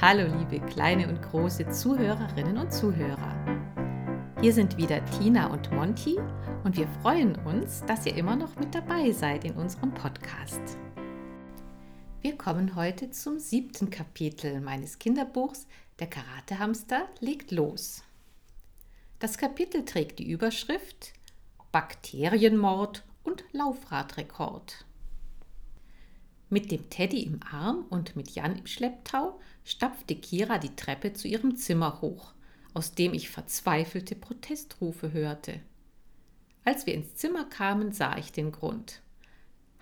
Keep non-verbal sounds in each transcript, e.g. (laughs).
Hallo liebe kleine und große Zuhörerinnen und Zuhörer. Hier sind wieder Tina und Monty und wir freuen uns, dass ihr immer noch mit dabei seid in unserem Podcast. Wir kommen heute zum siebten Kapitel meines Kinderbuchs Der Karatehamster legt los. Das Kapitel trägt die Überschrift Bakterienmord und Laufradrekord. Mit dem Teddy im Arm und mit Jan im Schlepptau stapfte Kira die Treppe zu ihrem Zimmer hoch, aus dem ich verzweifelte Protestrufe hörte. Als wir ins Zimmer kamen, sah ich den Grund.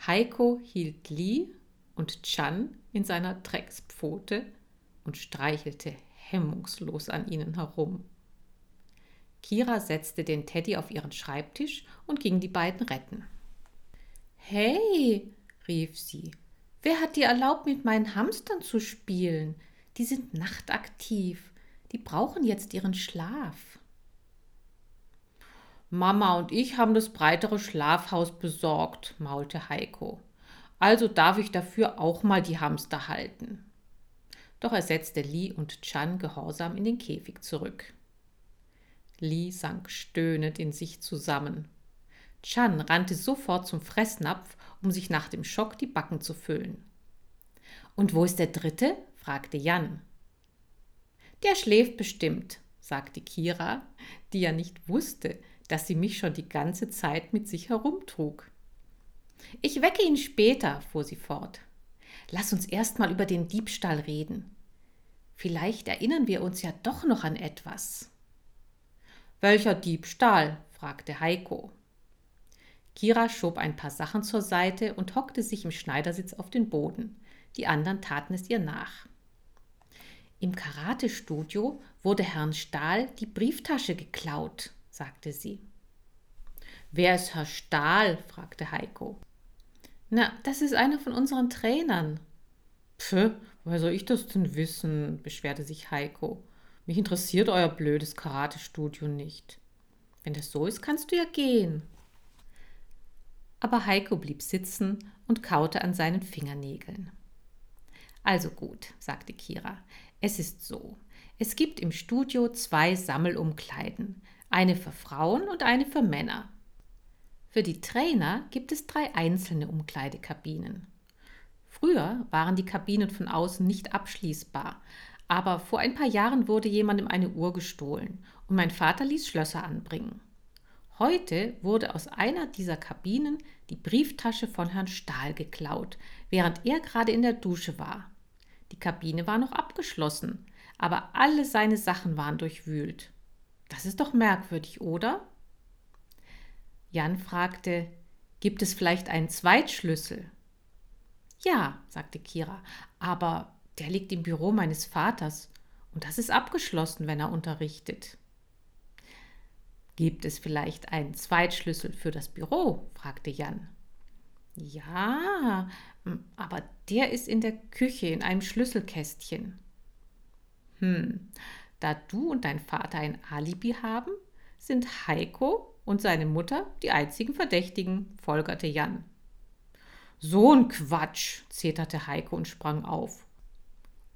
Heiko hielt Lee und Chan in seiner Dreckspfote und streichelte hemmungslos an ihnen herum. Kira setzte den Teddy auf ihren Schreibtisch und ging die beiden retten. Hey, rief sie, wer hat dir erlaubt, mit meinen Hamstern zu spielen? Die sind nachtaktiv. Die brauchen jetzt ihren Schlaf. Mama und ich haben das breitere Schlafhaus besorgt, maulte Heiko. Also darf ich dafür auch mal die Hamster halten. Doch er setzte Li und Chan gehorsam in den Käfig zurück. Li sank stöhnend in sich zusammen. Chan rannte sofort zum Fressnapf, um sich nach dem Schock die Backen zu füllen. Und wo ist der dritte? fragte Jan. Der schläft bestimmt, sagte Kira, die ja nicht wusste, dass sie mich schon die ganze Zeit mit sich herumtrug. Ich wecke ihn später, fuhr sie fort. Lass uns erst mal über den Diebstahl reden. Vielleicht erinnern wir uns ja doch noch an etwas. Welcher Diebstahl? fragte Heiko. Kira schob ein paar Sachen zur Seite und hockte sich im Schneidersitz auf den Boden. Die anderen taten es ihr nach. Im Karatestudio wurde Herrn Stahl die Brieftasche geklaut, sagte sie. Wer ist Herr Stahl? fragte Heiko. Na, das ist einer von unseren Trainern. Pfö, woher soll ich das denn wissen? beschwerte sich Heiko. Mich interessiert euer blödes Karatestudio nicht. Wenn das so ist, kannst du ja gehen. Aber Heiko blieb sitzen und kaute an seinen Fingernägeln. Also gut, sagte Kira. Es ist so. Es gibt im Studio zwei Sammelumkleiden, eine für Frauen und eine für Männer. Für die Trainer gibt es drei einzelne Umkleidekabinen. Früher waren die Kabinen von außen nicht abschließbar, aber vor ein paar Jahren wurde jemandem eine Uhr gestohlen und mein Vater ließ Schlösser anbringen. Heute wurde aus einer dieser Kabinen die Brieftasche von Herrn Stahl geklaut, während er gerade in der Dusche war. Die Kabine war noch abgeschlossen, aber alle seine Sachen waren durchwühlt. Das ist doch merkwürdig, oder? Jan fragte, gibt es vielleicht einen Zweitschlüssel? Ja, sagte Kira, aber der liegt im Büro meines Vaters und das ist abgeschlossen, wenn er unterrichtet. Gibt es vielleicht einen Zweitschlüssel für das Büro? fragte Jan. Ja, aber der ist in der Küche in einem Schlüsselkästchen. Hm, da du und dein Vater ein Alibi haben, sind Heiko und seine Mutter die einzigen Verdächtigen, folgerte Jan. So ein Quatsch, zeterte Heiko und sprang auf.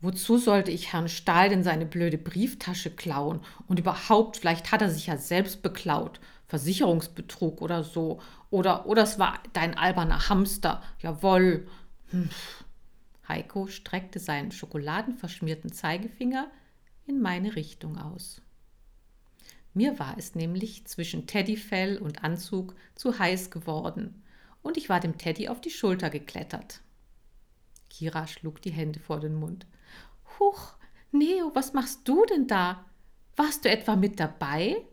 Wozu sollte ich Herrn Stahl denn seine blöde Brieftasche klauen? Und überhaupt, vielleicht hat er sich ja selbst beklaut. Versicherungsbetrug oder so. Oder, oder es war dein alberner Hamster. Jawohl. Hm. Heiko streckte seinen schokoladenverschmierten Zeigefinger in meine Richtung aus. Mir war es nämlich zwischen Teddyfell und Anzug zu heiß geworden und ich war dem Teddy auf die Schulter geklettert. Kira schlug die Hände vor den Mund. Huch, Neo, was machst du denn da? Warst du etwa mit dabei?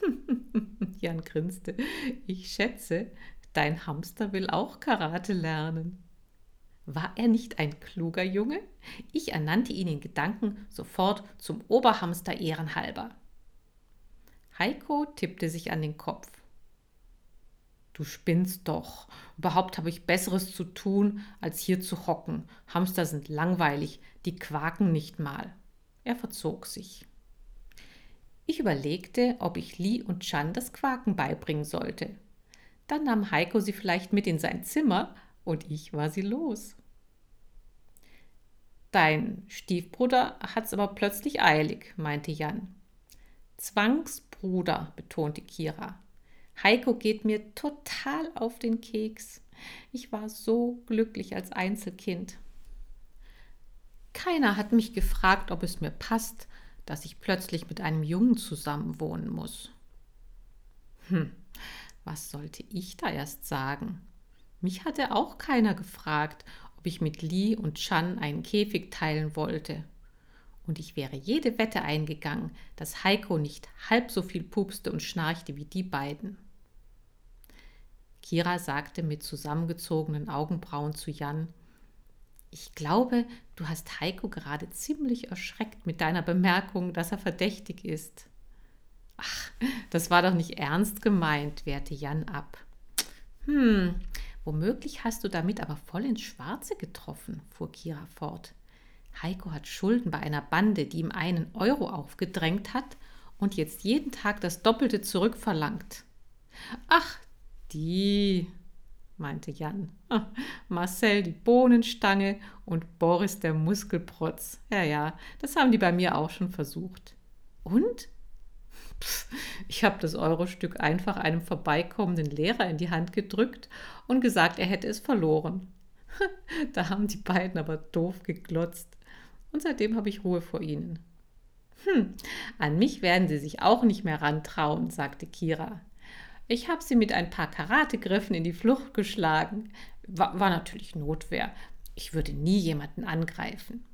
(laughs) Jan grinste. Ich schätze, dein Hamster will auch Karate lernen. War er nicht ein kluger Junge? Ich ernannte ihn in Gedanken sofort zum Oberhamster ehrenhalber. Heiko tippte sich an den Kopf. Du spinnst doch. Überhaupt habe ich Besseres zu tun, als hier zu hocken. Hamster sind langweilig, die quaken nicht mal. Er verzog sich. Ich überlegte, ob ich Li und Chan das Quaken beibringen sollte. Dann nahm Heiko sie vielleicht mit in sein Zimmer und ich war sie los. Dein Stiefbruder hat's aber plötzlich eilig, meinte Jan. Zwangsbruder, betonte Kira. Heiko geht mir total auf den Keks. Ich war so glücklich als Einzelkind. Keiner hat mich gefragt, ob es mir passt, dass ich plötzlich mit einem Jungen zusammenwohnen muss. Hm, was sollte ich da erst sagen? Mich hatte auch keiner gefragt, ob ich mit Lee und Chan einen Käfig teilen wollte. Und ich wäre jede Wette eingegangen, dass Heiko nicht halb so viel pupste und schnarchte wie die beiden. Kira sagte mit zusammengezogenen Augenbrauen zu Jan, ich glaube, du hast Heiko gerade ziemlich erschreckt mit deiner Bemerkung, dass er verdächtig ist. Ach, das war doch nicht ernst gemeint, wehrte Jan ab. Hm, womöglich hast du damit aber voll ins Schwarze getroffen, fuhr Kira fort. Heiko hat Schulden bei einer Bande, die ihm einen Euro aufgedrängt hat und jetzt jeden Tag das Doppelte zurückverlangt. Ach, die, meinte Jan. Marcel die Bohnenstange und Boris der Muskelprotz. Ja, ja, das haben die bei mir auch schon versucht. Und? Pff, ich habe das Eurostück einfach einem vorbeikommenden Lehrer in die Hand gedrückt und gesagt, er hätte es verloren. (laughs) da haben die beiden aber doof geglotzt. Und seitdem habe ich Ruhe vor ihnen. Hm, an mich werden sie sich auch nicht mehr rantrauen, sagte Kira. Ich habe sie mit ein paar Karategriffen in die Flucht geschlagen. War, war natürlich Notwehr. Ich würde nie jemanden angreifen.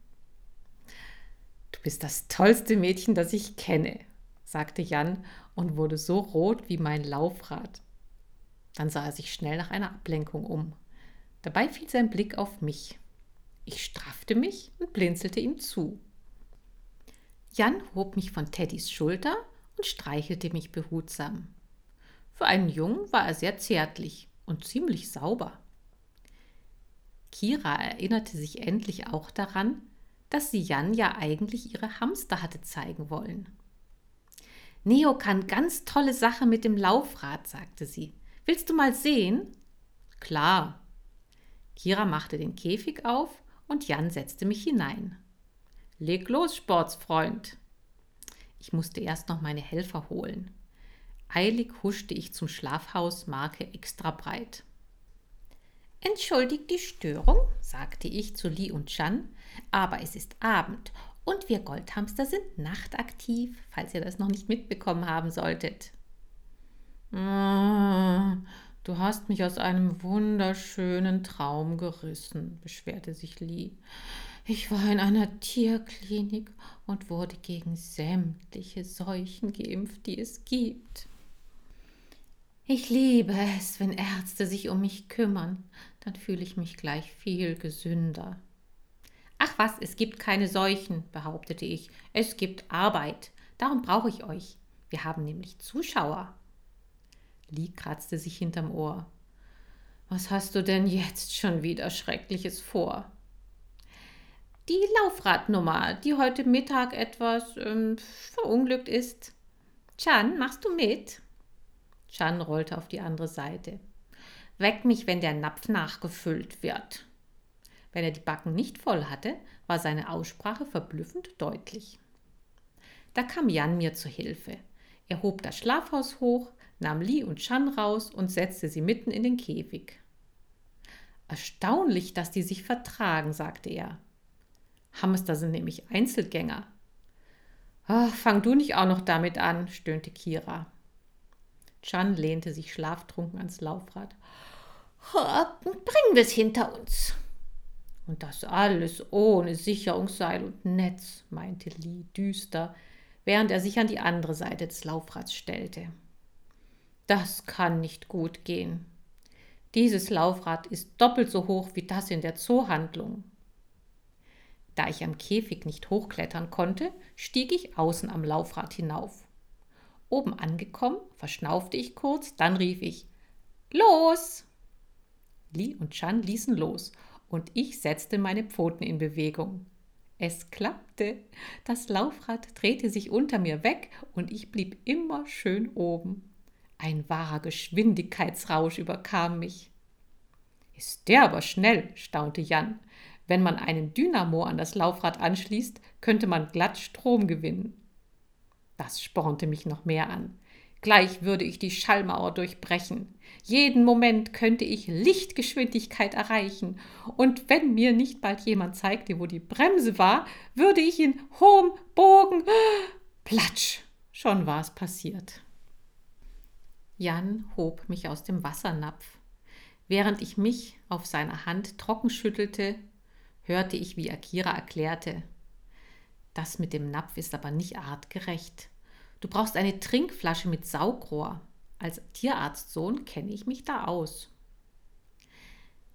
Du bist das tollste Mädchen, das ich kenne, sagte Jan und wurde so rot wie mein Laufrad. Dann sah er sich schnell nach einer Ablenkung um. Dabei fiel sein Blick auf mich. Ich straffte mich und blinzelte ihm zu. Jan hob mich von Teddys Schulter und streichelte mich behutsam. Für einen Jungen war er sehr zärtlich und ziemlich sauber. Kira erinnerte sich endlich auch daran, dass sie Jan ja eigentlich ihre Hamster hatte zeigen wollen. Neo kann ganz tolle Sache mit dem Laufrad, sagte sie. Willst du mal sehen? Klar. Kira machte den Käfig auf und Jan setzte mich hinein. Leg los, Sportsfreund. Ich musste erst noch meine Helfer holen. Eilig huschte ich zum Schlafhaus Marke extra breit. Entschuldigt die Störung, sagte ich zu Li und Chan, aber es ist Abend und wir Goldhamster sind nachtaktiv, falls ihr das noch nicht mitbekommen haben solltet. Ah, du hast mich aus einem wunderschönen Traum gerissen, beschwerte sich Li. Ich war in einer Tierklinik und wurde gegen sämtliche Seuchen geimpft, die es gibt. Ich liebe es, wenn Ärzte sich um mich kümmern, dann fühle ich mich gleich viel gesünder. Ach was, es gibt keine Seuchen, behauptete ich. Es gibt Arbeit. Darum brauche ich euch. Wir haben nämlich Zuschauer. Lee kratzte sich hinterm Ohr. Was hast du denn jetzt schon wieder Schreckliches vor? Die Laufradnummer, die heute Mittag etwas ähm, verunglückt ist. Chan, machst du mit? Chan rollte auf die andere Seite. Weck mich, wenn der Napf nachgefüllt wird. Wenn er die Backen nicht voll hatte, war seine Aussprache verblüffend deutlich. Da kam Jan mir zu Hilfe. Er hob das Schlafhaus hoch, nahm Li und Chan raus und setzte sie mitten in den Käfig. Erstaunlich, dass die sich vertragen, sagte er. Hamster sind nämlich Einzelgänger. Ach, fang du nicht auch noch damit an, stöhnte Kira. Chan lehnte sich schlaftrunken ans Laufrad. Bringen wir es hinter uns. Und das alles ohne Sicherungsseil und Netz, meinte Lee düster, während er sich an die andere Seite des Laufrads stellte. Das kann nicht gut gehen. Dieses Laufrad ist doppelt so hoch wie das in der Zoohandlung. Da ich am Käfig nicht hochklettern konnte, stieg ich außen am Laufrad hinauf. Oben angekommen, verschnaufte ich kurz, dann rief ich Los! Li und Chan ließen los und ich setzte meine Pfoten in Bewegung. Es klappte. Das Laufrad drehte sich unter mir weg und ich blieb immer schön oben. Ein wahrer Geschwindigkeitsrausch überkam mich. Ist der aber schnell, staunte Jan. Wenn man einen Dynamo an das Laufrad anschließt, könnte man glatt Strom gewinnen. Das spornte mich noch mehr an. Gleich würde ich die Schallmauer durchbrechen. Jeden Moment könnte ich Lichtgeschwindigkeit erreichen. Und wenn mir nicht bald jemand zeigte, wo die Bremse war, würde ich in hohem Bogen. (gasps) Platsch! Schon war es passiert. Jan hob mich aus dem Wassernapf. Während ich mich auf seiner Hand trocken schüttelte, hörte ich, wie Akira erklärte. Das mit dem Napf ist aber nicht artgerecht. Du brauchst eine Trinkflasche mit Saugrohr. Als Tierarztsohn kenne ich mich da aus.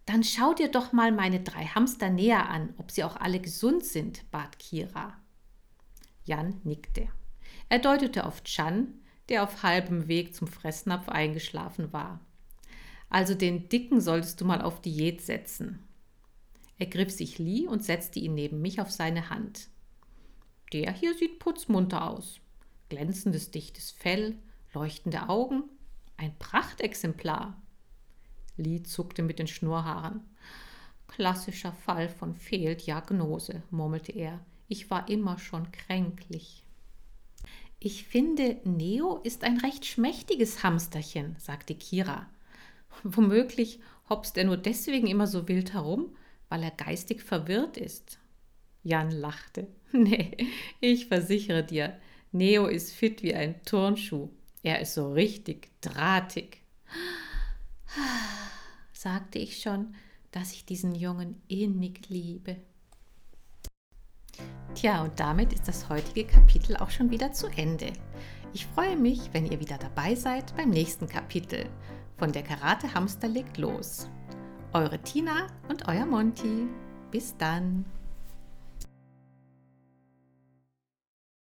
Dann schau dir doch mal meine drei Hamster näher an, ob sie auch alle gesund sind, bat Kira. Jan nickte. Er deutete auf Chan, der auf halbem Weg zum Fressnapf eingeschlafen war. Also den Dicken solltest du mal auf Diät setzen. Er griff sich Li und setzte ihn neben mich auf seine Hand. Der hier sieht putzmunter aus glänzendes, dichtes Fell, leuchtende Augen, ein Prachtexemplar. Lee zuckte mit den Schnurrhaaren. Klassischer Fall von Fehldiagnose, murmelte er. Ich war immer schon kränklich. Ich finde, Neo ist ein recht schmächtiges Hamsterchen, sagte Kira. Womöglich hopst er nur deswegen immer so wild herum, weil er geistig verwirrt ist. Jan lachte. (laughs) Nee, ich versichere dir, Neo ist fit wie ein Turnschuh. Er ist so richtig drahtig. (sighs) Sagte ich schon, dass ich diesen Jungen innig liebe. Tja, und damit ist das heutige Kapitel auch schon wieder zu Ende. Ich freue mich, wenn ihr wieder dabei seid beim nächsten Kapitel von der Karate Hamster legt los. Eure Tina und euer Monty. Bis dann.